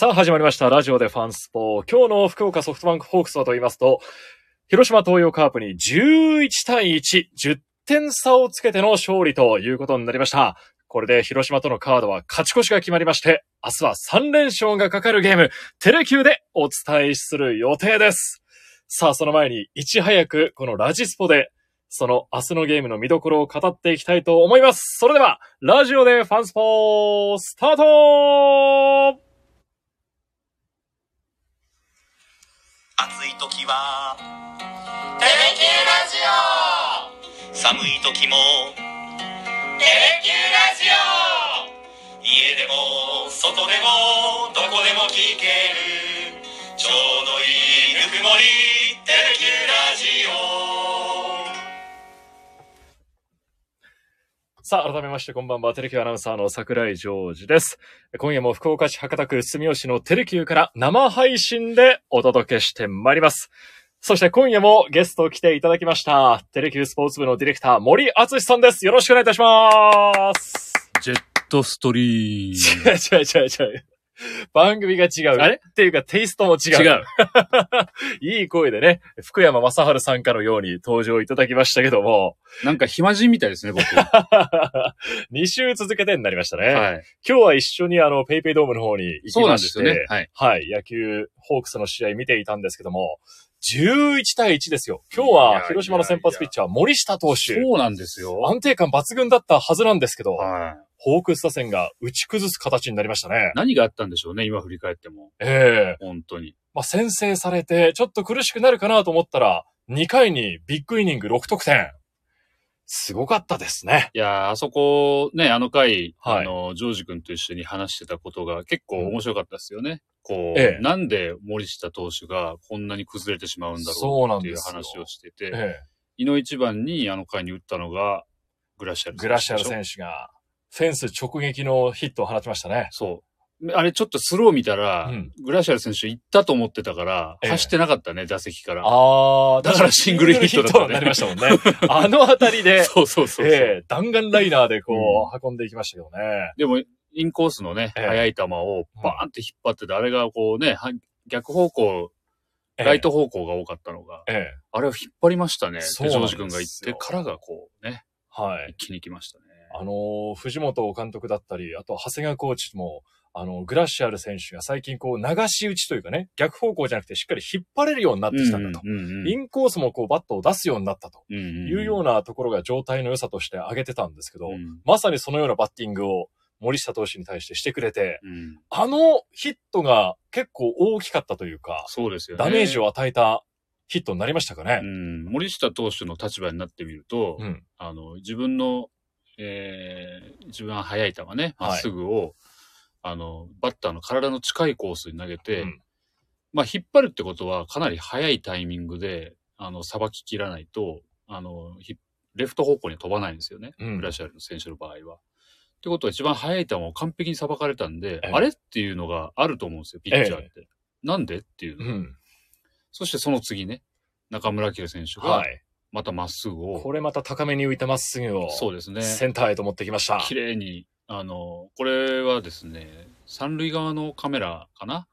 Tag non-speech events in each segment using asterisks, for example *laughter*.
さあ始まりました。ラジオでファンスポー。今日の福岡ソフトバンクホークスはと言いますと、広島東洋カープに11対1、10点差をつけての勝利ということになりました。これで広島とのカードは勝ち越しが決まりまして、明日は3連勝がかかるゲーム、テレキューでお伝えする予定です。さあ、その前に、いち早くこのラジスポで、その明日のゲームの見どころを語っていきたいと思います。それでは、ラジオでファンスポースタート暑い時は「テレキューラジオ」寒い時も「テレキューラジオ」家でも外でもどこでも聞ける。ちょうどいいぬくもり「テレキューラジオ」さあ、改めましてこんばんは、テレキューアナウンサーの桜井ジョージです。今夜も福岡市博多区住吉のテレキューから生配信でお届けしてまいります。そして今夜もゲスト来ていただきました。テレキュースポーツ部のディレクター森敦さんです。よろしくお願いいたします。ジェットストリー違う違う違う違う。*laughs* 番組が違う。あれ？っていうかテイストも違う。違う。*laughs* いい声でね、福山雅治さんかのように登場いただきましたけども、なんか暇人みたいですね、僕。*laughs* 2週続けてになりましたね。はい。今日は一緒にあの、ペイペイドームの方に行きそうなんまして、ですよね。はい。はい、野球、ホークスの試合見ていたんですけども、11対1ですよ。今日は広島の先発ピッチャー森下投手。そうなんですよ。安定感抜群だったはずなんですけど、はい。ホークス打線が打ち崩す形になりましたね。何があったんでしょうね、今振り返っても。ええ本当に。まあ、先制されて、ちょっと苦しくなるかなと思ったら、2回にビッグイニング6得点。すごかったですね。いやーあそこ、ね、あの回、はいあの、ジョージ君と一緒に話してたことが結構面白かったですよね。こう、ええなんで森下投手がこんなに崩れてしまうんだそうなろうっていう話をしてて、ええ井の一番にあの回に打ったのが、グラシアルグラシアル選手が、フェンス直撃のヒットを放ちましたね。そう。あれちょっとスロー見たら、うんグラシアル選手行ったと思ってたから、ええ走ってなかったね、打席から。ああ、だからシングルヒットだったねになりましたもんね。*laughs* あのあたりで、*laughs* そうそうそう。ええ弾丸ライナーでこう、運んでいきましたけどね。でも、インコースのね、ええ速い球をバーンって引っ張ってて、あれがこうね、は逆方向、ええライト方向が多かったのが、ええあれを引っ張りましたね。で、ジョージ君が行ってからがこうね、はい。一気に来ましたね。あのー藤本監督だったり、あと長谷川コーチも、あの、グラシアル選手が最近こう、流し打ちというかね、逆方向じゃなくてしっかり引っ張れるようになってきたんだと。うんうんうんインコースもこう、バットを出すようになったというようなところが状態の良さとして挙げてたんですけど、うんまさにそのようなバッティングを森下投手に対してしてくれて、うんあのヒットが結構大きかったというか、そうですよね。ダメージを与えたヒットになりましたかねう。ん、森下投手の立場になってみると、うん。あの、自分の、えー、一番速い球ね、はいまっすぐを、あの、バッターの体の近いコースに投げて、うんまあ、引っ張るってことは、かなり速いタイミングで、あの、さばききらないと、あの、ひレフト方向に飛ばないんですよね。うんグラシアルの選手の場合は。ってことは、一番速い球を完璧にさばかれたんで、ええあれっていうのがあると思うんですよ、ピッチャーって。なんでっていうの、うん。そしてその次ね、中村晃選手がは、い。またまっすぐを、これまた高めに浮いたまっすぐを、そうですね。センターへと持ってきました。綺麗に、あの、これはですね、三塁側のカメラかな？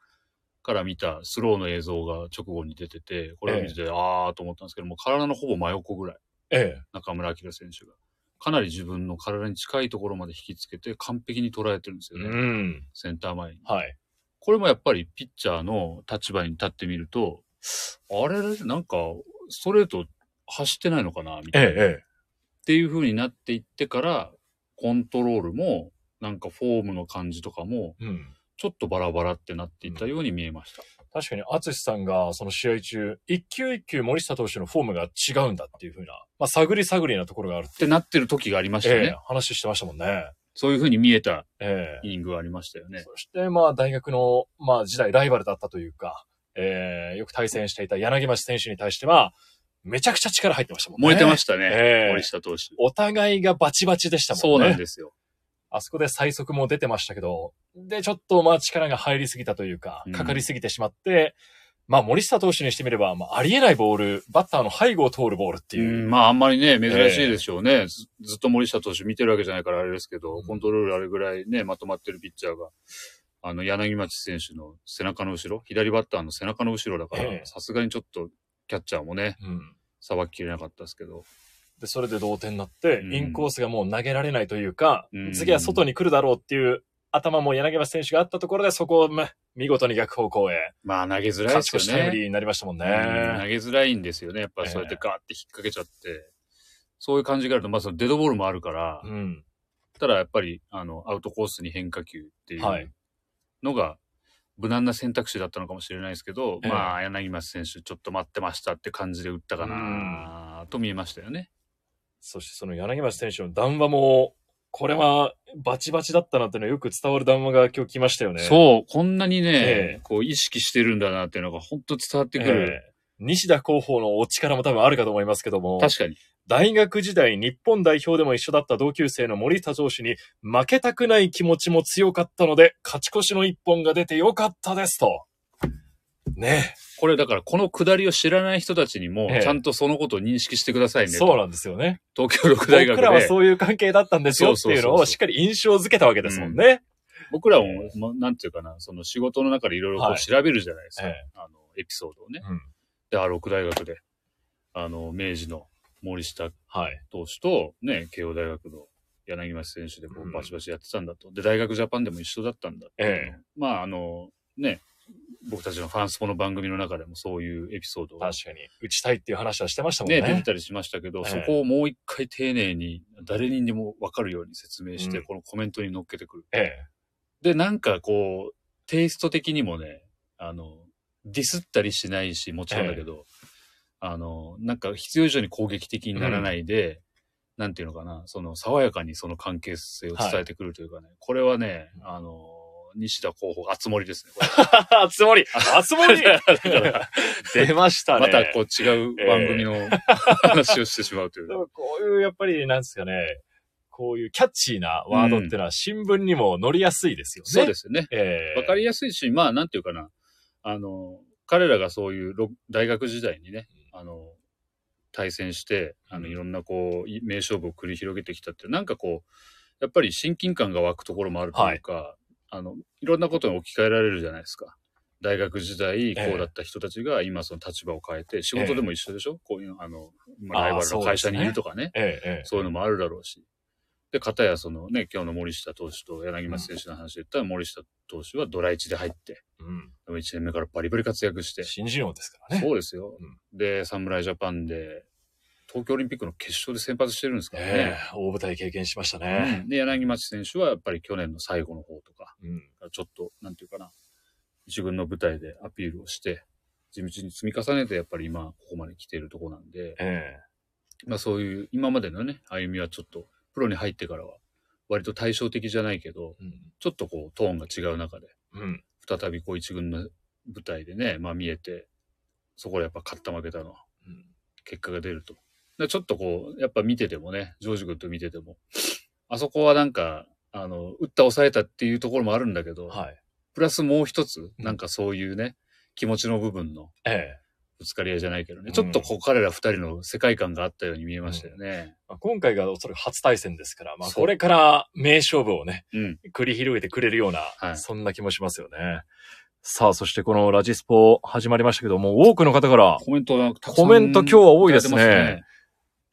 から見たスローの映像が直後に出てて、これを見てて、あーと思ったんですけども、体のほぼ真横ぐらい、ええ。中村晃選手が。かなり自分の体に近いところまで引きつけて完璧に捉えてるんですようね。ん。センター前に。はい。これもやっぱりピッチャーの立場に立ってみると、あれ、なんか、ストレート走ってないのかなみたいな。ええ、えっていう風になっていってから、コントロールも、なんかフォームの感じとかも。ちょっとバラバラってなっていったように見えました。確かに、淳さんがその試合中、一球一球森下投手のフォームが違うんだっていうふうな、まあ、探り探りなところがあるっってなってる時がありましたね。ええ、話してましたもんね。そういう風に見えたええ。イニングがありましたよね。そして、まあ、大学の、まあ、時代ライバルだったというか、ええよく対戦していた柳町選手に対しては、めちゃくちゃ力入ってましたもんね。燃えてましたね。ええ森下投手。お互いがバチバチでしたもんね。そうなんですよ。あそこで最速も出てましたけど、で、ちょっとまあ力が入りすぎたというかうん、かかりすぎてしまって、まあ森下投手にしてみれば、まあありえないボール、バッターの背後を通るボールってういう。ん、まああんまりね、珍しいでしょうね、ず。ずっと森下投手見てるわけじゃないからあれですけど、コントロールあれぐらいね、まとまってるピッチャーが、あの、柳町選手の背中の後ろ、左バッターの背中の後ろだから、ええさすがにちょっとキャッチャーもね、うん。さばききれなかったですけど、で、それで同点になって、うんインコースがもう投げられないというか、うん次は外に来るだろうっていう頭も柳町選手があったところで、そこを、ま、見事に逆方向へ、まあ投げづらい勝ちですよね。越しタイムリーになりましたもんね。うん投げづらいんですよね。やっぱりそうやってガーって引っ掛けちゃって、そういう感じがあると、まあそのデッドボールもあるから、うん。ただやっぱり、あの、アウトコースに変化球っていはいうのが、無難な選択肢だったのかもしれないですけど、ええまあ、柳町選手、ちょっと待ってましたって感じで打ったかな、と見えましたよね。そしてその柳町選手の談話も、これはバチバチだったなっていうのはよく伝わる談話が今日来ましたよね。う。そう、こんなにね、ええこう意識してるんだなっていうのが本当伝わってくる。ええ西田広報のお力も多分あるかと思いますけども、確かに。大学時代日本代表でも一緒だった同級生の森田上司に負けたくない気持ちも強かったので、勝ち越しの一本が出てよかったですと。ねこれだからこの下りを知らない人たちにもええ、ちゃんとそのことを認識してくださいね。そうなんですよね。東京六大学で。僕らはそういう関係だったんですよっていうのをしっかり印象づけたわけですもんね。僕らも、まなんていうかな、その仕事の中でいろいろ調べるじゃないですか。ええあの、エピソードをね。うんで、あ、六大学で、あの、明治の森下はい。投手と、ね、慶応大学の柳町選手でこうバチバチやってたんだと。で、大学ジャパンでも一緒だったんだええまあ、あの、ね、僕たちのファンスポの番組の中でもそういうエピソードが確かに。打ちたいっていう話はしてましたもんね、ね。出てたりしましたけど、ええそこをもう一回丁寧に誰にでも分かるように説明して、うんこのコメントに乗っけてくる。ええ。で、なんかこう、テイスト的にもね、あの、ディスったりしないし、もちろんだけど、あの、なんか必要以上に攻撃的にならないで、なんていうのかな、その爽やかにその関係性を伝えてくるというかね、これはね、あの、西田候補、あつ森ですね。あつ森あつ森だから出ましたね。またこう違う番組の話をしてしまうというこういう、やっぱり、なんですかね、こういうキャッチーなワードっていうのは新聞にも載りやすいですよね。そうですよね。ええわかりやすいし、まあ、なんていうかな。あの、彼らがそういうろ大学時代にね、あの、対戦して、あの、うん。いろんなこう、い名勝負を繰り広げてきたって、なんかこう、やっぱり親近感が湧くところもあるというか、あの、いろんなことに置き換えられるじゃないですか。大学時代、こうだった人たちが今その立場を変えて、仕事でも一緒でしょ、こういう、あの、まあライバルの会社にいるとかね。ええええ。そういうのもあるだろうし。で、片やそのね、今日の森下投手と柳町選手の話で言ったら、森下投手はドラ1で入って、うん。でも1年目からバリバリ活躍して、新人王ですからね。そうですよ。で、侍ジャパンで、東京オリンピックの決勝で先発してるんですからえね。え大舞台経験しましたうね。んで、柳町選手はやっぱり去年の最後の方とか、うん。ちょっと、なんていうかな、一軍の舞台でアピールをして、地道に積み重ねてやっぱり今、ここまで来ているところなんで、えまあそういう今までのね、歩みはちょっと、プロに入ってからは、割と対照的じゃないけど、えうん。ちょっとこう、トーンが違う中で、うん。再びこう一軍の舞台でね、まあ見えて、そこでやっぱ勝った負けたのうん結果が出ると。でちょっとこう、やっぱ見ててもね、ジョージ君と見てても、あそこはなんか、あの、打った抑えたっていうところもあるんだけど、はい。プラスもう一つ、うんなんかそういうね、気持ちの部分のええぶつかり合いじゃないけどね、うんちょっとこう彼ら二人の世界観があったように見えましたよね。まあ今回がおそらく初対戦ですから、まあこれから名勝負をね、うん。繰り広げてくれるような、はいそんな気もしますよね。さあ、そしてこのラジスポ始まりましたけども、多くの方から、コメントコメント今日は多いですねいただてます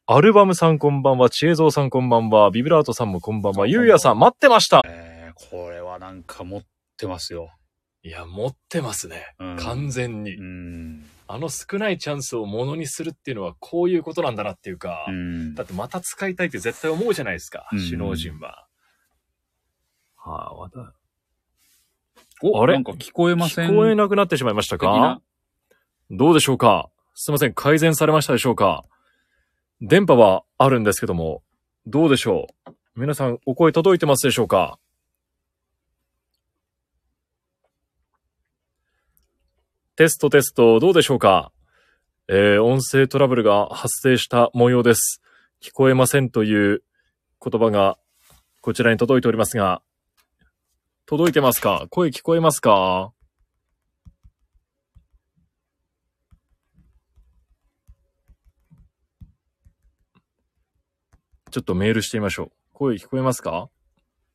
アルバムさんこんばんは、ちえぞうさんこんばんは、ビブラートさんもこんばんは、こんばんはゆうやさん待ってました。えーこれはなんか持ってますよ。いや、持ってますね。うん。完全に。うん。あの少ないチャンスをものにするっていうのはこういうことなんだなっていうか、うん。だってまた使いたいって絶対思うじゃないですか、うん。首脳陣は。はあ、また。おあれ？なんか聞こえません？聞こえなくなってしまいましたか？どうでしょうか？すいません、改善されましたでしょうか？電波はあるんですけども、どうでしょう？皆さん、お声届いてますでしょうか？テストテスト、どうでしょうか？えー、音声トラブルが発生した模様です。聞こえませんという言葉がこちらに届いておりますが、届いてますか？声聞こえますか？ちょっとメールしてみましょう。声聞こえますか？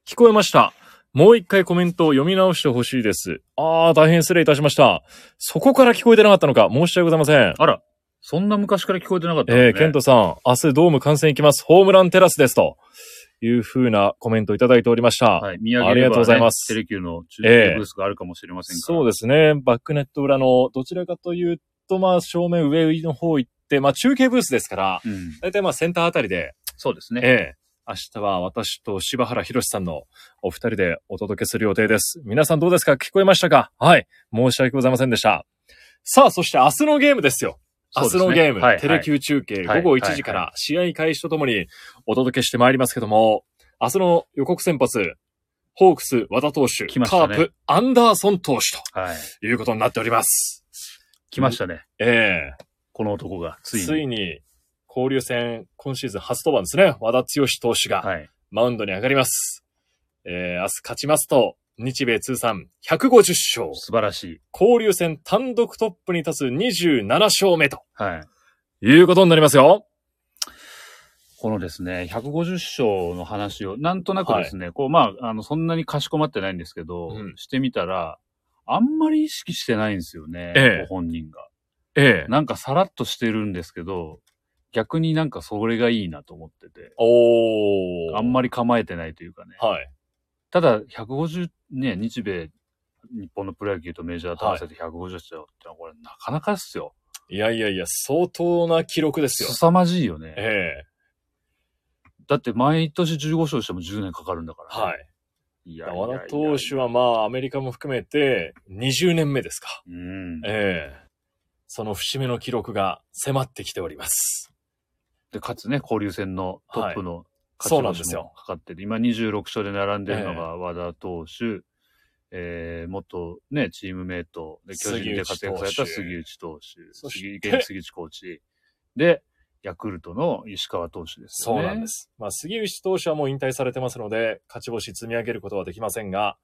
聞こえました。もう一回コメントを読み直してほしいです。ああ、大変失礼いたしました。そこから聞こえてなかったのか、申し訳ございません。あら、そんな昔から聞こえてなかったのねえー、ケントさん、明日ドーム観戦行きます。ホームランテラスです。という風なコメントをいただいておりました。はい。見上げれば、ね、ありがとうございますテレキューの中継ブースがあるかもしれませんから。そうですね。バックネット裏の、どちらかというと、まあ、正面上の方行って、まあ、中継ブースですから、うん。だいたいまあ、センターあたりで、そうですね。ええ明日は私と柴原博さんのお二人でお届けする予定です。皆さんどうですか？聞こえましたか？はい。申し訳ございませんでした。さあ、そして明日のゲームですよ。明日のゲーム、はいはいテレキュー中継、はい午後1時から試合開始とともにお届けしてまいりますけども、明日の予告先発、ホークス和田投手、ねカープアンダーソン投手はい。ということになっております。来ましたね。ええこの男が、ついに。ついに交流戦今シーズン初登板ですね。和田剛投手が。はい。マウンドに上がります。えー、明日勝ちますと、日米通算150勝。素晴らしい。交流戦単独トップに立つ27勝目とはい。いうことになりますよ。このですね、150勝の話を、なんとなくですね、こう、まあ、あの、そんなにかしこまってないんですけど、うんしてみたら、あんまり意識してないんですよね、ええご本人が。ええ。なんかさらっとしてるんですけど、逆になんかそれがいいなと思ってて、おー。あんまり構えてないというかね。はい。ただ、150、ね、日米、日本のプロ野球とメジャーと合わせて150勝ってのは、これなかなかですよ。いやいやいや、相当な記録ですよ。凄まじいよね。えだって毎年15勝しても10年かかるんだかえ。ら、はい。いや和田投手はまあ、アメリカも含めて20年目ですか。うん。ええ。その節目の記録が迫ってきております。で、かつね、交流戦のトップのそうなんですよもかかってる。今26勝で並んでるのが和田投手、えー、元ね、チームメイトで巨人で活躍された杉杉内投手、杉現杉内コーチ。で、ヤクルトの石川投手ですよね。そうなんで。す。まあ、杉内投手はもう引退されてますので、勝ち星積み上げることはできませんが、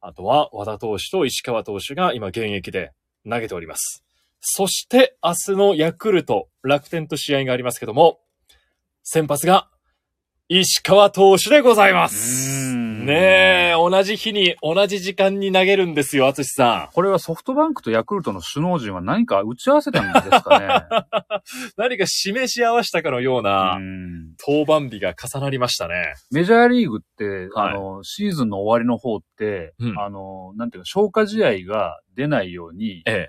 あとは和田投手と石川投手が今現役で投げております。そして明日のヤクルト、楽天と試合がありますけども、先発が石川投手でございまうす。ねえ、同じ日に同じ時間に投げるんですよ、淳さこれはソフトバンクとヤクルトの首脳陣は何か打ち合わせたんですかね。ん。*laughs* 何か示し合わせたかのようなうん登板日が重なりましたね。メジャーリーグって、はいあの、シーズンの終わりの方って、うんあの、なんていうか、消化試合が出ないように、ええ。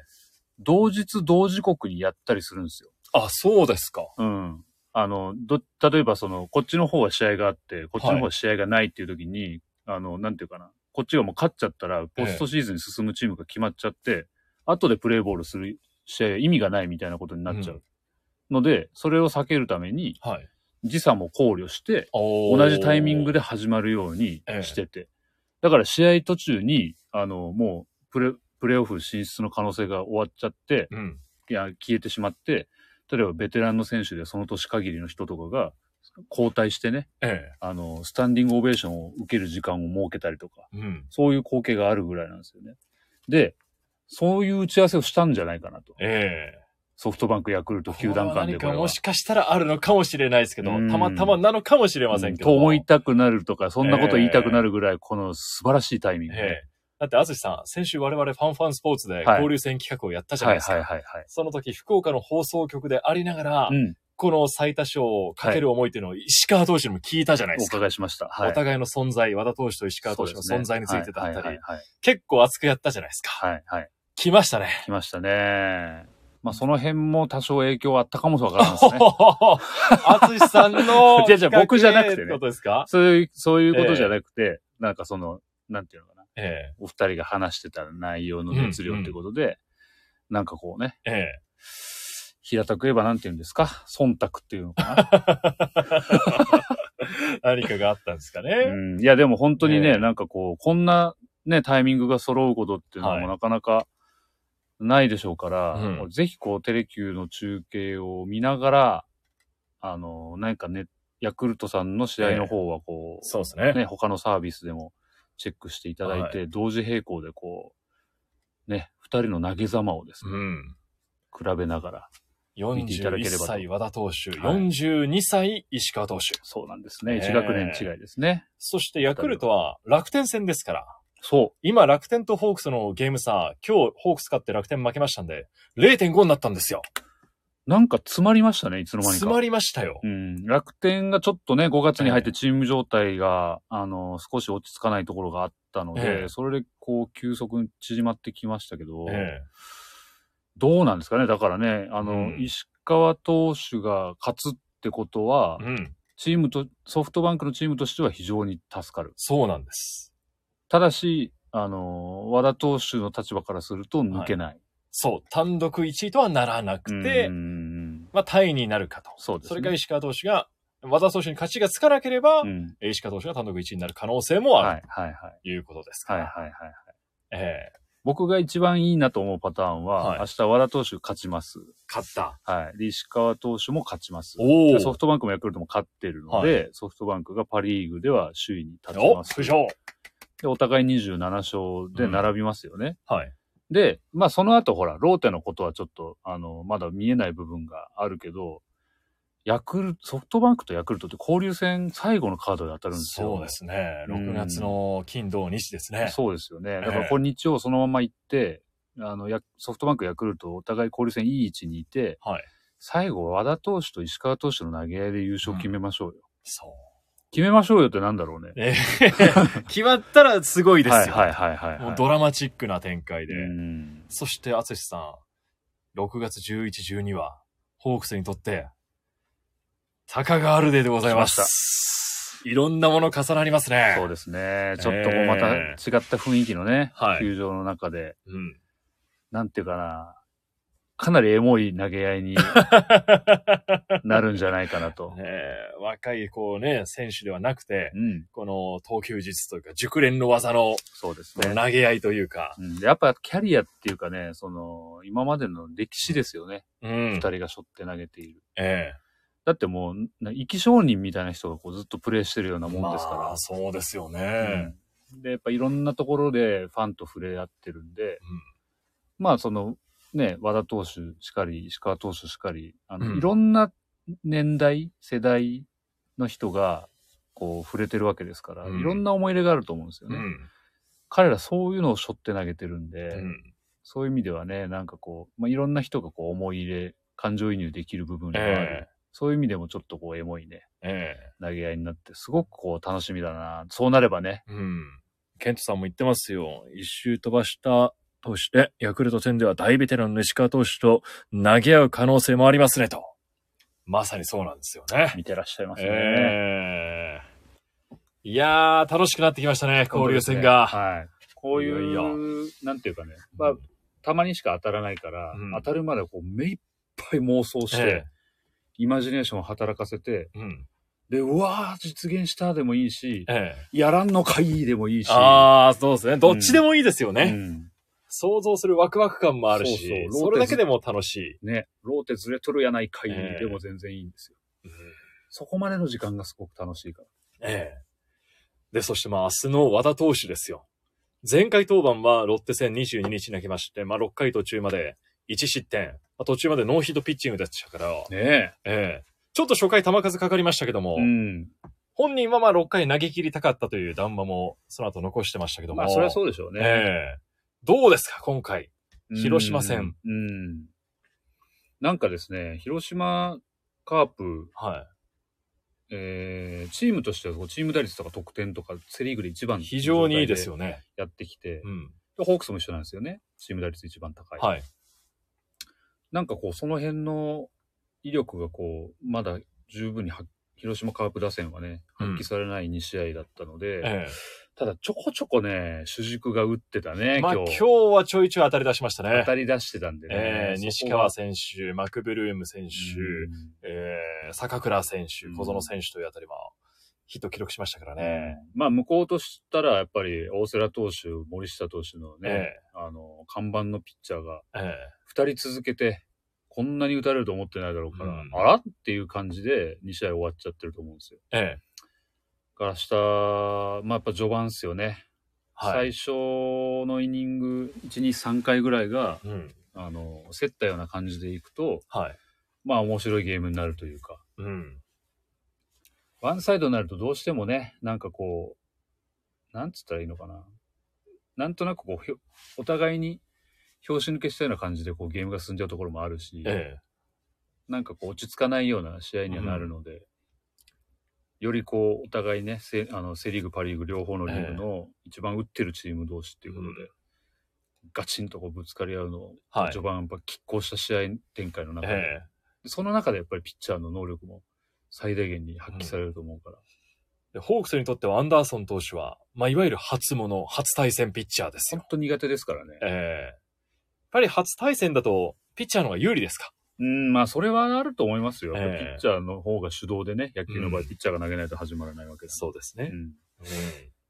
同日同時刻にやったりするんですよ。あ、そうですか。うん。あの、ど、例えばその、こっちの方は試合があって、こっちの方は試合がないっていう時に、あの、なんていうかな、こっちがもう勝っちゃったら、ポストシーズンに進むチームが決まっちゃって、後でプレーボールする試合は意味がないみたいなことになっちゃう。ので、それを避けるために、はい。時差も考慮して、同同じタイミングで始まるようにしてて。だから試合途中に、あの、もうプレ、プレーオフ進出の可能性が終わっちゃって、うん。いや、消えてしまって、例えばベテランの選手でその年限りの人とかが交代してね、えあの、スタンディングオベーションを受ける時間を設けたりとか、え。うん。そういう光景があるぐらいなんですよね。で、そういう打ち合わせをしたんじゃないかなと。ええ。ソフトバンク、ヤクルト、球団間でこれもしかしたらあるのかもしれないですけど、うんたまたまなのかもしれませんけども。と思いたくなるとか、そんなこと言いたくなるぐらい、この素晴らしいタイミングで。ええ。だって、あずしさん、先週我々ファンファンスポーツではい交流戦企画をやったじゃなはいいですか。はいはいはい。その時、福岡の放送局でありながら、うん。この最多勝をかける思いっていうのを石川投手にも聞いたじゃないでおすか。伺いしました。はい。お互いの存在、和田投手と石川投手の存在についてだったり。結構熱くやったじゃないですか。はいはい。来ましたね。来ましたね。まあ、その辺も多少影響あったかもわからないですね。あつしさんのいやいや僕じゃなくてねってことですか？そういう、そういうことじゃなくて、なんかその、なんていうのかな。えお二人が話してた内容の熱量ってことで、なんかこうね、え。ええ。平たく言えばなんて言うんですか？忖度っていうのかな？*laughs* 何かがあったんですかね。うん、いや、でも本当にね、ええなんかこう、こんなね、タイミングが揃うことっていうのはいもなかなかないでしょうから、うんぜひこう、テレキューの中継を見ながら、あの、何かね、ヤクルトさんの試合の方はこう、そうですね。ね、他のサービスでもチェックしていただいて、同時並行でこう、ね、二人の投げ様をですね、うん。比べながら、見ていただけれ41ばと歳和田投手、はい42歳石川投手。そうなんですね。ねえ1学年違いですね。そしてヤクルトは楽天戦ですから。そ今楽天とホークスのゲーム差、今日ホークス勝って楽天負けましたんで、0.5になったんですよ。う。なんか詰まりましたね、いつの間にか。詰まりましたよ。うん、楽天がちょっとね、5月に入っえてチーム状態が、あの、少し落ち着かないところがあったので、ええそれでこう、急速に縮まってきましたけど、えどうなんですかねだからね、あの、うん石川投手が勝つってことはえ、うん。チームと、ソフトバンクのチームとしては非常に助かる。そうなんです。ただし、あの、和田投手の立場からすると抜けない。そう、単独1位とはならなくて、うんまあ、タイになるかと。そね。それから石川投手が、和田投手に勝ちがつかなければ、うん。石川投手が単独1位になる可能性もあるはい、はい、はい。ということですかはい、ら。はい、はい。ええ僕が一番いいなと思うパターンは、はい明日和田投手勝ちます。勝った。はい。で、石川投手も勝ちます。おソフトバンクもヤクルトも勝ってるので、ソフトバンクがパリーグでは首位に立ちおます。浮上。で、お互い27勝で並びますよね。はい。で、まあその後ほら、ローテのことはちょっと、あの、まだ見えない部分があるけど、ヤクルト、ソフトバンクとヤクルトって交流戦最後のカードで当たるんですよ。そうですね。うん6月の金土日ですね。そうですよね。だかええらこれ日曜そのまま行って、あの、ヤソフトバンク、ヤクルトお互い交流戦いい位置にいて、はい。最後和田投手と石川投手の投げ合いで優勝決めましょうよ。そう。決めましょうよってなんだろうね。ええ *laughs* 決まったらすごいですよ。はいはいはいはい、はい。もうドラマチックな展開で。うんそして、淳さん、6月11、12は、ホークスにとって、タカガールデーでございます。いろんなもの重なりますね。そうですね。ちょっとまた違った雰囲気のね、はい球場の中で、うん。なんていうかな、かなりエモい投げ合いに *laughs* なるんじゃないかなと。ねえ若い、こうね、選手ではなくて、うん、この投球術というか、熟練の技のそうですね。投げ合いというか、うん、でやっぱキャリアっていうかね、その、今までの歴史ですよね。うん二、。人が背負って投げている。えだってもう、な生き証人みたいな人がこうずっとプレーしてるようなえもんですから。まあ、そうですよね。うんで、やっぱいろんなところでファンと触れ合ってるんで、まあその、ね、和田投手しかり、石川投手しかり、あの、うんいろんな年代、世代の人が、こう、触れてるわけですから、うんいろんな思い入れがあると思うんですよね。うん。彼らそういうのを背負って投げてるんで、うん。そういう意味ではね、なんかこう、まあ、いろんな人がこう思い入れ、感情移入できる部分がある。えそういう意味でもちょっとこうエモいね、ええ投げ合いになって、すごくこう楽しみだな。そうなればね。えうん。ケントさんも言ってますよ。一周飛ばしたとして、ヤクルト戦では大ベテランの石川投手と投げ合う可能性もありますね、と。まさにそうなんですよね。見てらっしゃいますね。ええいやー、楽しくなってきましたね、交流戦が。はい。こういう、いよなんていうかね、まあ、たまにしか当たらないから、うん当たるまでこう目いっぱい妄想して、えイマジネーションを働かせて、えうん。で、うわー、実現したでもいいし、ええやらんのかいいでもいいし、ああ、そうですね。どっちでもいいですよね。うん想像するワクワク感もあるし、そうそうそれだけでも楽しい。ね、ローテずれとるやないかい、ええでも全然いいんですよ。うんそこまでの時間がすごく楽しいから。ええ。で、そしてまあ明日の和田投手ですよ。前回登板はロッテ戦22日に投げまして、まあ6回途中まで1失点。まあ、途中までノーヒットピッチングでしたから、ねええ。ちょっと初回球数かかりましたけども、え。うん。本人はまあ6回投げ切りたかったという談話もその後残してましたけども。まあ、それはそうでしょうね。ええ。どうですか、今回？うん広島戦。うん。なんかですね、広島カープ、はえー、チームとしてはチーム打率とか得点とかセリーグで一番い。非常にいいですよね。やってきて、うん。でホークスも一緒なんですよね。チーム打率一番高い。はい。なんかこう、その辺の威力がこう、まだ十分に発広島カープ打線はね、発揮されない2試合だったので、えただちょこちょこね、主軸が打ってたね、え。まあ今今日。日はちょいちょい当たり出しましたね当。たり出してたんでね。ええそこが西川選手、マクブルーム選手、うんえー、坂倉選手う、ん小園選手というあたりは、ヒット記録しましたからねね。まあ、向こうとしたら、やっぱり、大瀬良投手、森下投手のね、えあの、看板のピッチャーが、え二人続けて、こんなに打たれると思ってないだろうから、うんあらっていう感じで、2試合終わっちゃってると思うんですよ。えええだから明日、まあ、やっぱ序盤っすよね。はい。最初のイニング、1、2、3回ぐらいが、うん。あの、競ったような感じでいくと、はい。まあ面白いゲームになるというか、うん。ワンサイドになるとどうしてもね、なんかこう、なんつったらいいのかな。なんとなくこうひょ、お互いに拍子抜けしたような感じでこうゲームが進んじゃうところもあるし、えなんかこう落ち着かないような試合にはなるので、よりこうお互いねセあのセ・リーグ、パ・リーグ両方のリーグの一番打ってるチーム同士っていうことで、ガチンとこうぶつかり合うのを、はい。序盤やっぱ拮抗した試合展開のえ中で、えその中でやっぱりピッチャーの能力も最大限に発揮されると思うから、でホークスにとってはアンダーソン投手は、まあ、いわゆる初物、初対戦ピッチャーですよ。本当苦手ですからね。ええ。やっぱり初対戦だと、ピッチャーの方が有利ですか？うん、まあそれはあると思いますよ。ええピッチャーの方が主導でね、野球の場合うんピッチャーが投げないと始まらないわけだそうですね。うんうん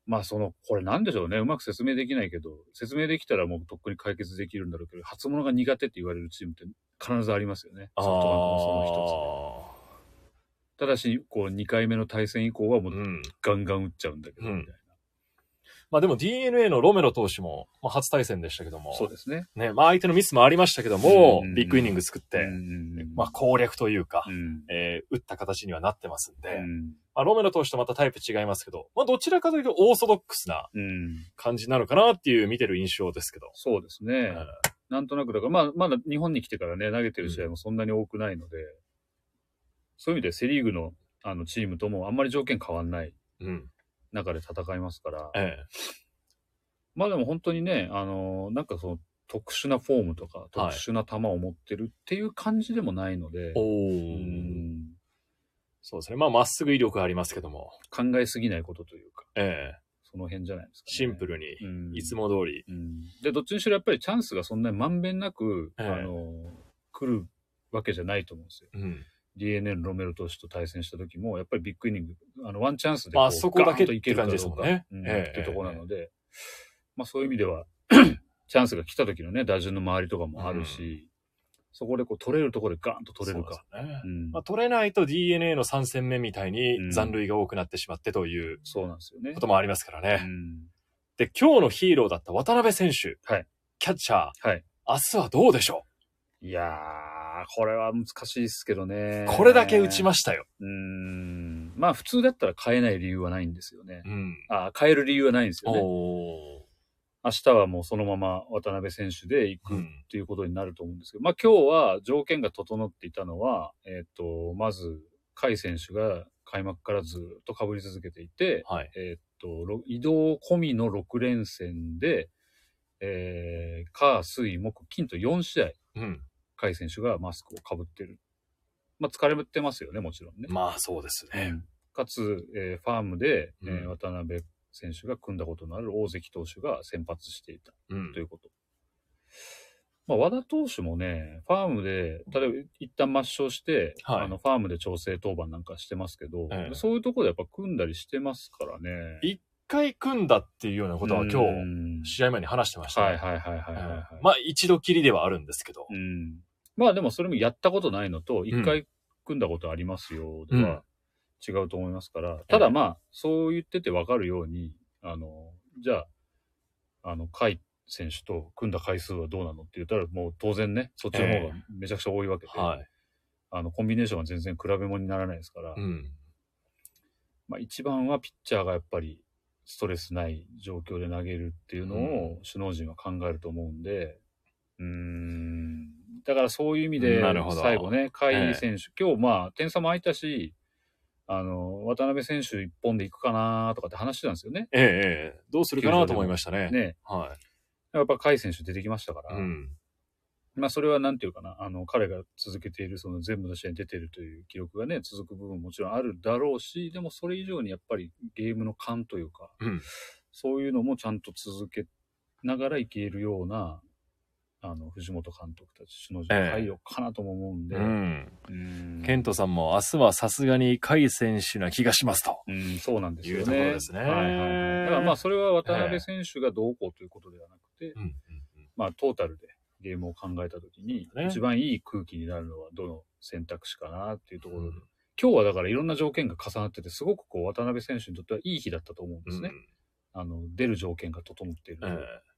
まあその、これなんでしょうね。うまく説明できないけど、説明できたらもうとっくに解決できるんだろうけど、初物が苦手って言われるチームって必ずありますよね。あソフトバンクもその一つで。ただし、こう2回目の対戦以降はもうーうん。ガンガン打っちゃうんだけど、うんみたいまあでも DNA のロメロ投手も、まあ、初対戦でしたけどもな。、そうですね。ね、まあ相手のミスもありましたけども、うんビッグイニング作って、うんまあ攻略というか、うんえー打った形にはなってますんで、うんまあロメロ投手とまたタイプ違いますけど、まあどちらかというとオーソドックスなうん感じなのかなっていう見てる印象ですけど。そうですね。うんなんとなく、だから、まあ、まだ日本に来てからね、投げてる試合もそんなに多くないので、そういう意味でセリーグのあのチームともあんまり条件変わんないうん。中で戦いますから、えまあでも本当にね、あのなんかその特殊なフォームとか、特はい。殊な球を持ってるっていう感じでもないので、えおうそうですね。まあまっすぐ威力ありますけども、考えすぎないことというか、ええ。その辺じゃないですか、ね。シンプルに、うん。いつも通り。うん。で、どっちにしろやっぱりチャンスがそんなにまんべんなく、ええ。あの来るわけじゃないと思うんですよ。うん。DNA のロメロ投手と対戦した時も、やっぱりビッグイニング、あの、ワンチャンスでまあこうそこだけといけるかどうかって感じですもんね。うんええ。っていうところなので、まあそういう意味では、*clears throat* チャンスが来た時のね、打順の周りとかもあるし、そこでこう取れるところでガーンと取れるか。そうですね。うん。まあ、取れないと DNA の3戦目みたいにうん。残塁が多くなってしまってというそうなんですよね。こ。ともありますからね。うん。で、今日のヒーローだった渡辺選手、はい。キャッチャー、はい。明日はどうでしょいやー、これは難しいですけどねう。これだけ打ちましたよ。うーん。まあ普通だったら変えない理由はないんですよね。うん。あ変える理由はないんですよね。お明日はもうそのまま渡辺選手で行くっうん。ていうことになると思うんですけど、まあ今日は条件が整っていたのは、えっ、と、まず、甲斐選手が開幕からずっと被り続けていて、はい。えっ、と、ろ移動込みの6連戦で、えー、火、水、木、金と4試合、うん。甲斐選手がマスクをかぶってる。まあ疲れてますよね、もちろんね。まあそうですね。うんかつ、えーファームで、えーうん渡辺選手が組んだことのある大関投手が先発していたうんということ。まあ、和田投手もね、ファームで、例えば一旦抹消して、はいあのファームで調整登板なんかしてますけど、ええそういうところでやっぱ組んだりしてますからね。一回組んだっていうようなことは今日、日試合前に話してましたね。はいはいはいはいはい、まあ一度きりではあるんですけど。うん。まあでもそれもやったことないのと、一回組んだことありますよ、では違うと思いますから、ただまあ、そう言っててわかるように、あの、じゃあ、あの、甲斐選手と組んだ回数はどうなのって言ったら、もう当然ね、そっちの方がめちゃくちゃ多いわけで、はい。あの、コンビネーションは全然比べ物にならないですから、うん。まあ一番はピッチャーがやっぱりストレスない状況で投げるっていうのを首脳陣は考えると思うんで、うーん、だからそういう意味で最後ね、甲斐選手、今日まあ点差も空いたし、あの、渡辺選手一本で行くかなとかって話してたんですよね。ええ、ええ、どうするかなと思いましたね。ね。はやっぱ甲斐選手出てきましたから、い。うん。まあそれはなんていうかな、あの、彼が続けているその全部の試合に出てるという記録がね、続く部分ももちろんあるだろうし、でもそれ以上にやっぱりゲームの勘というか、うん。そういうのもちゃんと続けながらいけるような、あの、藤本監督たち、首脳陣ええ対応かなとも思うんで、うん。うんケントさんも明日はさすがに甲斐選手な気がしますと。うん、そうなんですよね。いうところですねはいはいはい。だからまあ、それは渡辺選手がどうこうということではなくて、うん。まあ、トータルでゲームを考えたときに、ね一番いい空気になるのはどの選択肢かなっていうところで、うん今日はだからいろんな条件が重なってて、すごくこう、渡辺選手にとってはいい日だったと思うんですね。あの、出る条件が整っているので。ええ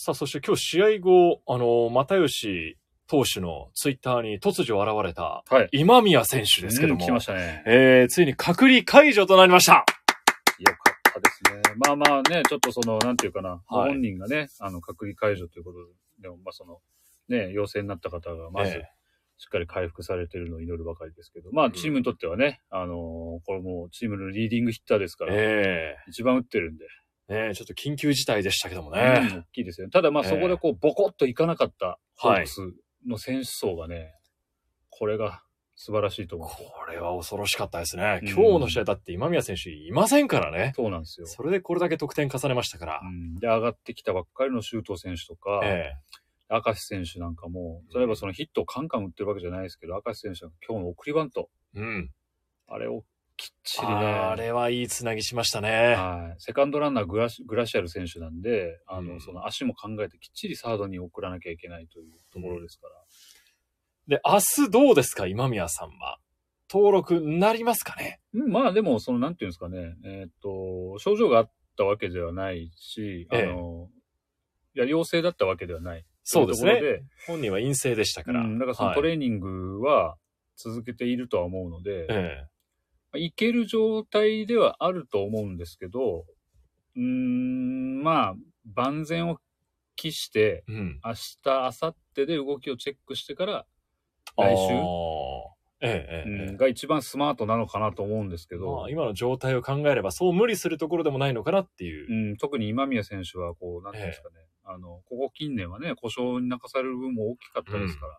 さあ、そして今日試合後、あの、又吉投手のツイッターに突如現れた。今宮選手ですけども、うん来ましたね。えー、ついに隔離解除となりました。よかったですね。まあまあね、ちょっとその、なんていうかな、はい本人がね、あの、隔離解除ということでも、まあその、ね、陽性になった方が、まず、えしっかり回復されてるのを祈るばかりですけど、まあ、チームにとってはね、あのーこれもうチームのリーディングヒッターですから、え一番打ってるんで、えねちょっと緊急事態でしたけどもうんね。大きいですよ。ね。ただまあ、ええ。そこでこう、ボコッといかなかったホはいークスの選手層がね、これが素晴らしいと思う。これは恐ろしかったですね。うん今日の試合だって今宮選手いませんからね。そうなんですよ。それでこれだけ得点重ねましたからう。ん、で、上がってきたばっかりの周東選手とか、え明石選手なんかも、例えばそのヒットをカンカン打ってるわけじゃないですけど、明石選手は今日の送りバント、えうん。あれをきっちりね、あれはいいつなぎしましたね。はい。セカンドランナーグラシグラシアル選手なんで、あの、うんその足も考えてきっちりサードに送らなきゃいけないというところですから。で、明日どうですか今宮さんは？登録なりますかね？うん、まあでも、その、なんていうんですかね、えーっと、症状があったわけではないし、あええの、いや、陽性だったわけではない。そうですね本人は陰性でしたから。うん、だからそのはいトレーニングは続けているとは思うので、えいける状態ではあると思うんですけど、うーん、まあ、万全を期して、えうん。明日、明後日で動きをチェックしてから、来週？が一番スマートなのかなと思うんですけまどあ、、今の状態を考えれば、そう無理するところでもないのかなっていう。う。ん、特に今宮選手は、こう、なんていうんですかね、あの、ここ近年はね、故障に泣かされる分も大きかったですから、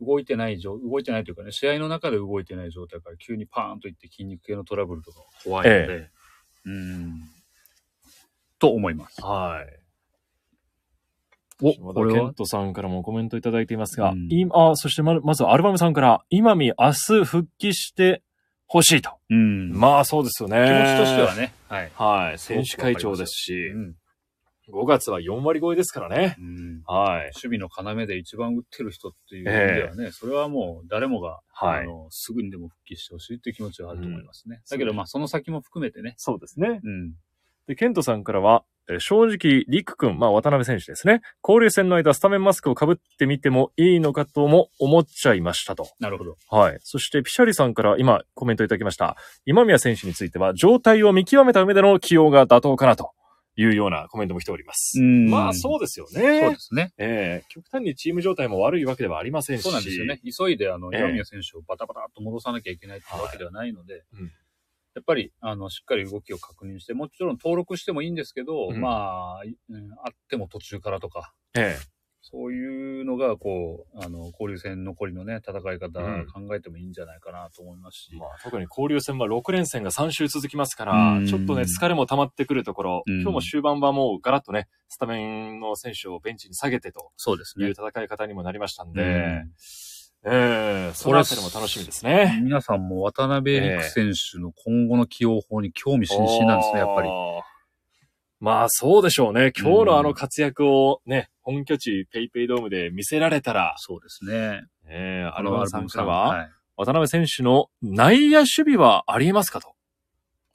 動いてない状、動いてないというかね、試合の中で動いてない状態から急にパーンといって筋肉系のトラブルとか怖いので、うん、と思います。はい。お島田健人さんからもコメントいただいていますが、うん今、あ、そしてままずアルバムさんから、今見明日復帰してほしいと。うん。まあそうですよね。気持ちとしてはね、はい。はい。選手会長ですしう、ん。5月は4割超えですからね。うんはい。守備の要で一番打ってる人っていう意味ではね、それはもう誰もが、はいあの、すぐにでも復帰してほしいっていう気持ちはあると思いますね。うんだけどまあその先も含めてね、そうですね。うん。で、ケントさんからは、えー正直、リク君、まあ渡辺選手ですね。交流戦の間、スタメンマスクを被ってみてもいいのかとも思っちゃいましたと。なるほど。はい。そして、ピシャリさんから今コメントいただきました。今宮選手については、状態を見極めた上での起用が妥当かなというようなコメントも来ております。んまあ、そうですよね。そうですね。ええ極端にチーム状態も悪いわけではありませんし。そうなんですよね。。急いで、あの、ええ岩宮選手をバタバタっと戻さなきゃいけないっていうわけではないので、うんやっぱり、あの、しっかり動きを確認して、もちろん登録してもいいんですけど、うん。まあ、いうんあっても途中からとか、えそういうのが、こう、あの、交流戦残りのね、戦い方うん。考えてもいいんじゃないかなと思いますし、えまあ、特に交流戦は6連戦が3週続きますからうん、ちょっとね、疲れも溜まってくるところ、うん。今日も終盤はもうガラッとね、スタメンの選手をベンチに下げてとそうですね。いう戦い方にもなりましたんで、うんええそのあたりも楽しみですね。皆さんも渡辺陸選手の今後の起用法に興味津々なんですね、やっぱり。まあそうでしょうね。今日のあの活躍をね、本拠地ペイペイドームで見せられたら、そうですね。ええアあルバムさんからは、はい。渡辺選手の内野守備はありえますかと。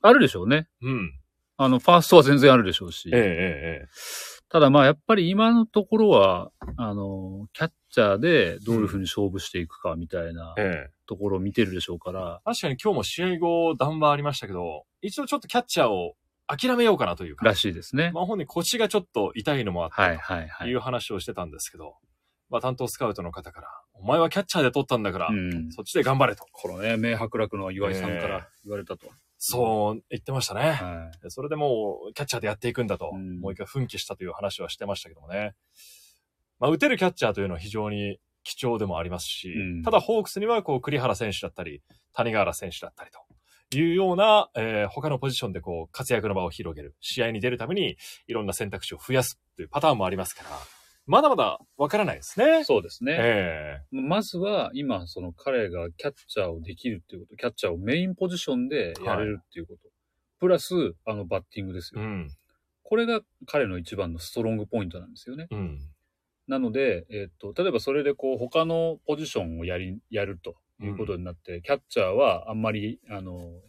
あるでしょうね。うん。あの、ファーストは全然あるでしょうし。えええええただまあ、やっぱり今のところは、あの、キャッチャーでどういうふうに勝負していくかみたいなえええところを見てるでしょうから、確かに今日も試合後談話ありましたけど、一度ちょっとキャッチャーを諦めようかなというか。らしいですね。まあ本人腰がちょっと痛いのもあって、はいはいはい。という話をしてたんですけど、まあ担当スカウトの方から、お前はキャッチャーで取ったんだから、うん。そっちで頑張れと。このね、明白楽の岩井さんから言われたと。そう言ってましたね。はい。でそれでもうキャッチャーでやっていくんだと、うんもう一回奮起したという話はしてましたけどもね。まあ打てるキャッチャーというのは非常に貴重でもありますし、うんただホークスにはこう栗原選手だったり、谷川原選手だったりというような、えー他のポジションでこう活躍の場を広げる、試合に出るためにいろんな選択肢を増やすというパターンもありますから、まだまだわからないですね。そうですね。えまずは、今、その彼がキャッチャーをできるっていうこと、キャッチャーをメインポジションでやれるっていうこと。プラス、あの、バッティングですよ。えうん。これが彼の一番のストロングポイントなんですよね。うん。なので、えっと、例えばそれでこう、他のポジションをやり、やるということになって、キャッチャーはあんまり、あの、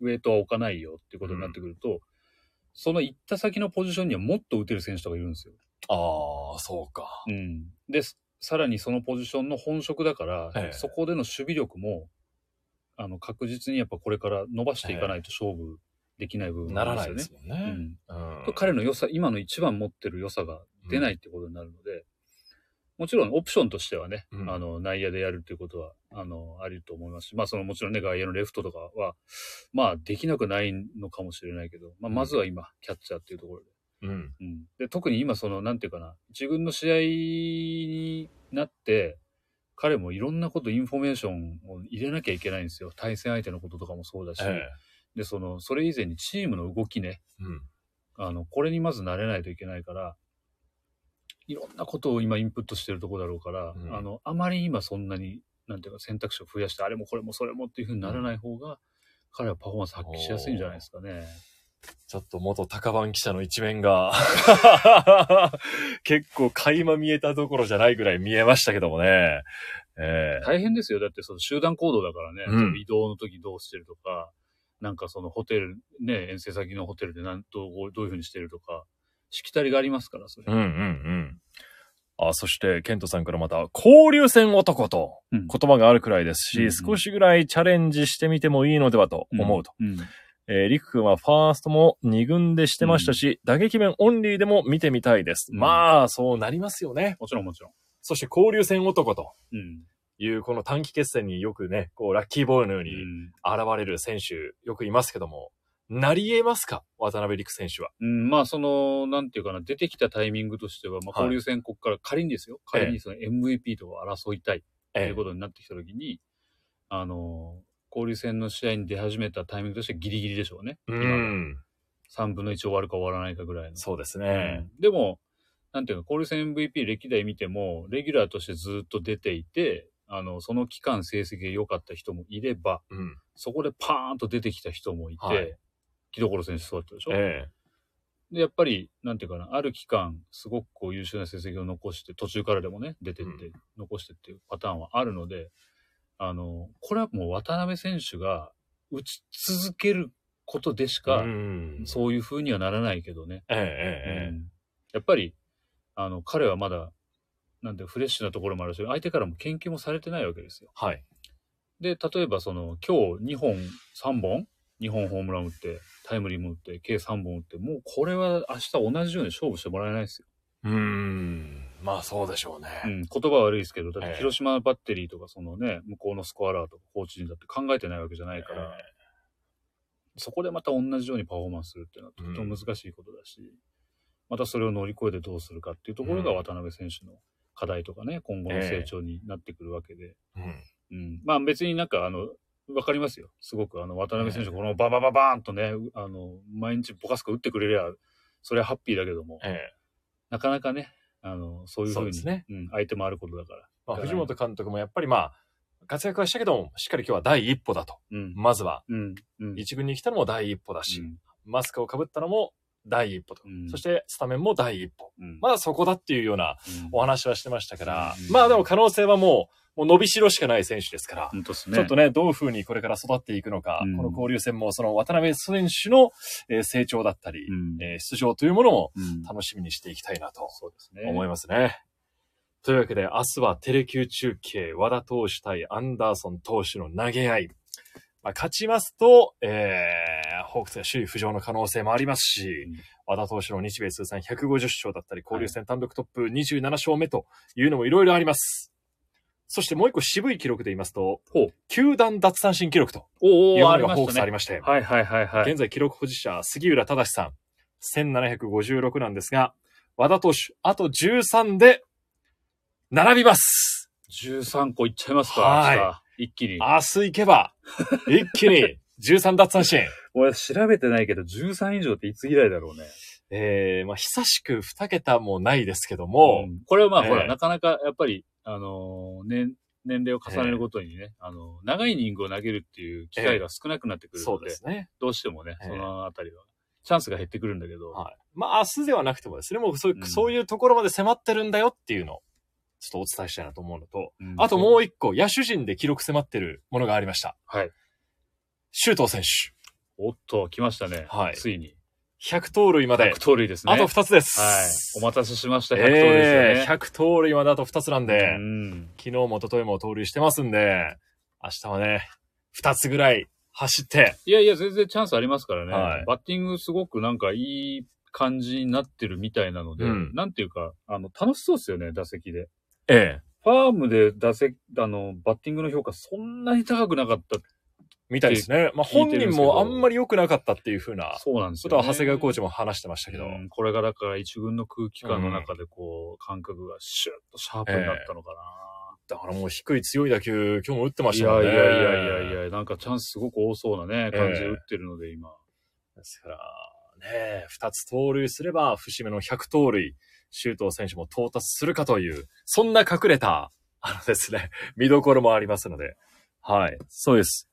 ウェイトは置かないよっていうことになってくると、その行った先のポジションにはもっと打てる選手とかいるんですよ。ああ、そうか。うん。で、さらにそのポジションの本職だから、ええそこでの守備力も、あの、確実にやっぱこれから伸ばしていかないと勝負できない部分なんですよね。ないですもんね。うんうん彼の良さ、今の一番持ってる良さが出ないってことになるので、もちろんオプションとしてはね、うんあの、内野でやるっていうことは、あの、ありと思いますし、まあそのもちろんね、外野のレフトとかは、まあできなくないのかもしれないけど、まあまずは今、キャッチャーっていうところで。うん。うん。で、特に今その、なんていうかな、自分の試合になって、彼もいろんなこと、インフォメーションを入れなきゃいけないんですよ。対戦相手のこととかもそうだし、えで、その、それ以前にチームの動きね、えうん。あの、これにまず慣れないといけないから、いろんなことを今インプットしてるとこだろうから、うんあの、あまり今そんなに、なんていうか選択肢を増やして、あれもこれもそれもっていうふうにならない方が、彼はパフォーマンス発揮しやすいんじゃないですかね。ちょっと元高番記者の一面が、*laughs* 結構垣間見えたところじゃないぐらい見えましたけどもね。ええ大変ですよ。だってその集団行動だからね、うん移動の時どうしてるとか、なんかそのホテル、ね、遠征先のホテルでなんどうどういうふうにしてるとか、しきたりがありますから、それ。うんうんうん。あ、そして、ケントさんからまた、交流戦男とうん言葉があるくらいですし、うんうん少しぐらいチャレンジしてみてもいいのではと思うと。うん。えー、リク君はファーストも2軍でしてましたし、打撃面オンリーでも見てみたいです。うんまあ、そうなりますよね。もちろんもちろん。そして交流戦男とうん。いう、この短期決戦によくね、こう、ラッキーボーイのようにうん現れる選手、よくいますけども、なり得ますか？渡辺陸選手は。うん、まあ、その、なんていうかな、出てきたタイミングとしては、まあ、はい交流戦、ここから仮にですよ、仮にその MVP と争いたいということになってきたときに、あの、交流戦の試合に出始めたタイミングとしてギリギリでしょうね。うん。3分の1終わるか終わらないかぐらいの。そうですうね。んでも、なんていうか、交流戦 MVP 歴代見ても、レギュラーとしてずっと出ていて、あの、その期間成績が良かった人もいれば、うん。そこでパーンと出てきた人もいて、はい木所選手そうだったでしょ、えで、やっぱり、なんていうかな、ある期間、すごくこう優秀な成績を残して、途中からでもね、出てって、うん残してっていうパターンはあるので、あの、これはもう渡辺選手が打ち続けることでしえか、うん。そういう風にはならないけどね。えええええうんやっぱり、あの、彼はまだ、なんでフレッシュなところもあるし、相手からも研究もされてないわけですよ。えはい。で、例えばその、今日2本、3本 ?2 本ホームラン打って、タイムリーも打って、計3本打って、もうこれは明日同じように勝負してもらえないですよ。うーん。まあそうでしょううね。ん、言葉は悪いですけど、だっええて広島バッテリーとか、そのね、向こうのスコアラーとかコーチ陣だって考えてないわけじゃないから、そこでまた同じようにパフォーマンスするっていうのはとても難しいことだし、またそれを乗り越えてどうするかっていうところがうん渡辺選手の課題とかね、今後の成長になってくるわけで、うん。うん、まあ別になんかあの、わかりますよ。すごくあの、渡辺選手、このババババーンとね、うあの、毎日ボカスカ打ってくれりゃ、それはハッピーだけども、ええなかなかね、あの、そういうふううですねうん、相手もあることだから。まあ藤本監督もやっぱりまあ、活躍はしたけども、しっかり今日は第一歩だと。うん。まずは、うん。うん。一軍に来たのも第一歩だし、うんマスクを被ったのも第一歩と。うんそして、スタメンも第一歩。うんまだそこだっていうようなうんお話はしてましたから、うんまあでも可能性はもう、もう伸びしろしかない選手ですから、ね。ちょっとね、どういう風にこれから育っていくのか、うんこの交流戦もその渡辺選手のえー成長だったり、うん、えー出場というものもうん楽しみにしていきたいなとそうですね。思いますね。というわけで、明日はテレキュー中継、和田投手対アンダーソン投手の投げ合い。まあ、勝ちますと、えー、ホークスが首位浮上の可能性もありますし、うん和田投手の日米通算150勝だったり、交流戦単独トップ27勝目というのもいろいろあります。そしてもう一個渋い記録で言いますと球団奪三振記録というのがホークス。ありまして、はいはいはいはい。現在記録保持者、杉浦正さん、1756なんですが、和田投手、あと13で、並びます。13個いっちゃいますか、はい一気に。明日行けば、一気に13奪三振。*laughs* 俺調べてないけど、13以上っていつ以来だろうね。えー、まあ、久しく2桁もないですけども、んこれはまあ、ええほら、なかなかやっぱり、あのー年、年齢を重ねるごとにね、あの、長いイニングを投げるっていう機会が少なくなってくるそので、うですね。どうしてもね、ええそのあたりは、チャンスが減ってくるんだけど、はい。まあ、明日ではなくてもですね、もうそう,、うんそういうところまで迫ってるんだよっていうのを、ちょっとお伝えしたいなと思うのと、うんあともう一個、野手陣で記録迫ってるものがありました。はい。周東選手。おっと、来ましたね。はいついに。100盗塁まで100、盗塁ですね。あと2つです。はい。お待たせしました、100え盗塁ですよね。え100盗塁まであと2つなんで、うん。昨日も一昨日も盗塁してますんで、明日はね、2つぐらい走って、いやいや、全然チャンスありますからね。はいバッティングすごくなんかいい感じになってるみたいなので、うんなんていうか、あの、楽しそうですよね、打席で。ええ、ファームで打席、あの、バッティングの評価そんなに高くなかった。みたいですね。まあ本人もあんまり良くなかったっていう風なそうなんですよ、ね。ことは長谷川コーチも話してましたけど、うんこれがだから一軍の空気感の中でこう、感覚がシュッとシャープになったのかな。だからもう低い強い打球、今日も打ってまいしたもんね。やいやいやいやいや、なんかチャンスすごく多そうなね、感じで打ってるので、今。ですから、ね、二つ盗塁すれば、節目の100盗塁、周東選手も到達するかという、そんな隠れた、あのですね、見どころもありますので、はい、そうです。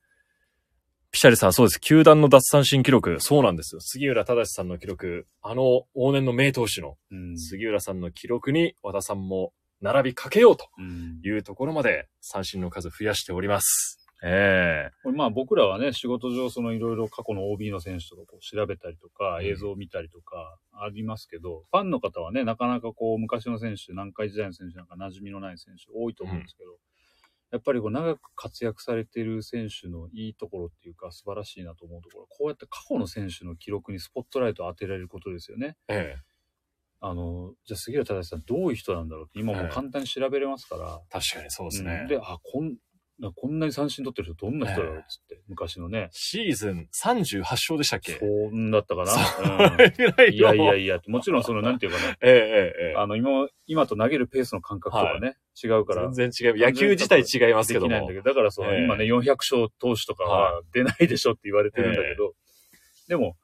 ピシャリさん、そうです。球団の奪三振記録、そうなんですよ。杉浦正さんの記録、あの往年の名投手のうん。杉浦さんの記録に和田さんも並びかけようとうんいうところまで三振の数増やしております。ええこれまあ僕らはね、仕事上そのいろいろ過去の OB の選手とかこう調べたりとか、うん映像を見たりとかありますけど、ファンの方はね、なかなかこう昔の選手、南海時代の選手なんか馴染みのない選手多いと思うんですけど、やっぱりこう長く活躍されている選手のいいところっていうか素晴らしいなと思うところ、こうやって過去の選手の記録にスポットライトを当てられることですよね。ええあの、じゃあ杉浦忠さんどういう人なんだろうって今もう簡単に調べれますから、確かにそうですね。うんで、あ、こん、なこんなに三振取ってる人どんな人だろうっつって、昔のね。シーズン38勝でしたっけ？そんだったかそな。れぐらうん、いやいやいいや、もちろんその、*laughs* なんていうかな。ええええええあの、今、今と投げるペースの感覚とかね、違うから。全然違う。野球自体違いますけどもできないんだ。けど、だからそう、ええ今ね、400勝投手とかは出ないでしょって言われてるんだけど、でも、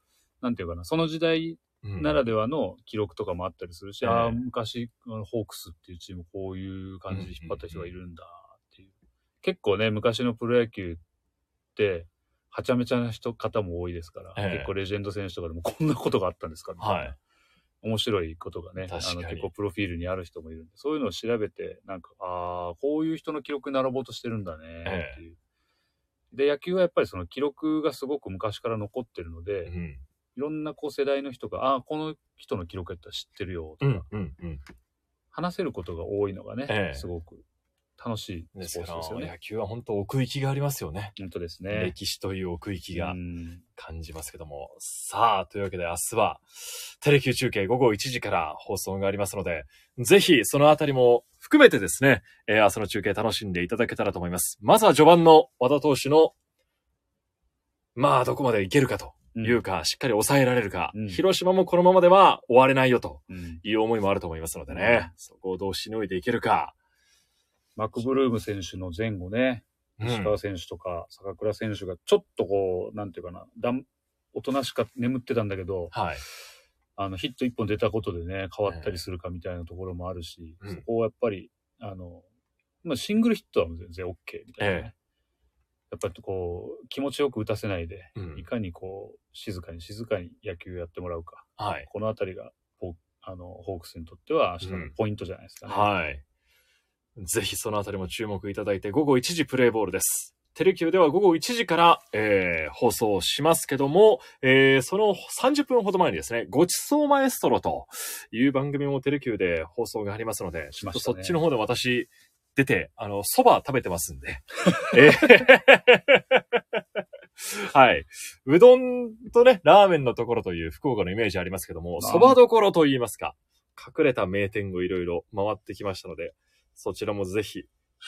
なんていうかな、その時代うんならではの記録とかもあったりするし、ええああ、昔、あのホークスっていうチームこういう感じで引っ張った人がいるんだ。結構ね、昔のプロ野球って、はちゃめちゃな人、方も多いですから、ええ。結構レジェンド選手とかでもこんなことがあったんですかみたいな。はい面白いことがね、あの結構プロフィールにある人もいるんで、そういうのを調べて、なんか、ああ、こういう人の記録に並ぼうとしてるんだね、っていう。で、野球はやっぱりその記録がすごく昔から残ってるので、うん。いろんなこう世代の人が、ああ、この人の記録やったら知ってるよ、とか、うんうんうん。話せることが多いのがね、ええ。すごく楽しいですから、ね。野球は本当奥行きがありますよね。本当ですね。歴史という奥行きがうん感じますけども。さあ、というわけで明日は、テレキュー中継午後1時から放送がありますので、ぜひそのあたりも含めてですね、えー明日の中継楽しんでいただけたらと思います。まずは序盤の和田投手の、まあ、どこまでいけるかというか、しっかり抑えられるか、うん広島もこのままでは終われないよとうんいう思いもあると思いますのでね、そこをどうしのいでいけるか。マクブルーム選手の前後ね、うん石川選手とか坂倉選手がちょっとこう、なんていうかな、だんおとなしか眠ってたんだけど、はい。あのヒット1本出たことでね、変わったりするかみたいなところもあるし、うんそこはやっぱり、あの、まあ、シングルヒットは全然 OK みたいなね。えやっぱりこう、気持ちよく打たせないで、うんいかにこう、静かに静かに野球やってもらうか。はい。このあたりが、ホあの、ホークスにとっては明日のポイントじゃないですかね。はい。ぜひそのあたりも注目いただいて、午後1時プレイボールです。テレキューでは午後1時から、えー放送しますけども、えーその30分ほど前にですね、ごちそうマエストロという番組もテレキューで放送がありますので、ちょっとそっちの方で私出て、あの、蕎麦食べてますんで。え *laughs* ーはい。うどんとね、ラーメンのところという福岡のイメージありますけども、まあ蕎麦どころと言いますか、隠れた名店をいろいろ回ってきましたので、そちらもぜひ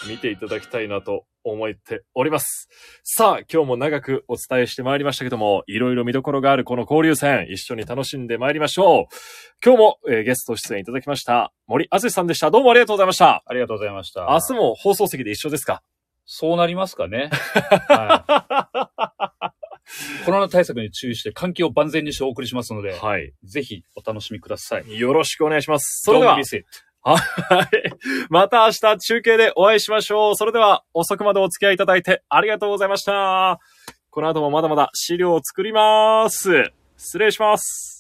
見ていただきたいなと思っております。さあ、今日も長くお伝えしてまいりましたけども、いろいろ見どころがあるこの交流戦、一緒に楽しんでまいりましょう。今日も、えーゲスト出演いただきました、森敦さんでした。どうもありがとうございました。ありがとうございました。明日も放送席で一緒ですか？そうなりますかね。*laughs* はい、コロナ対策に注意して環境を万全にしてお送りしますので、はい。ぜひお楽しみください。よろしくお願いします。それでははい。また明日中継でお会いしましょう。それでは遅くまでお付き合いいただいてありがとうございました。この後もまだまだ資料を作ります。失礼します。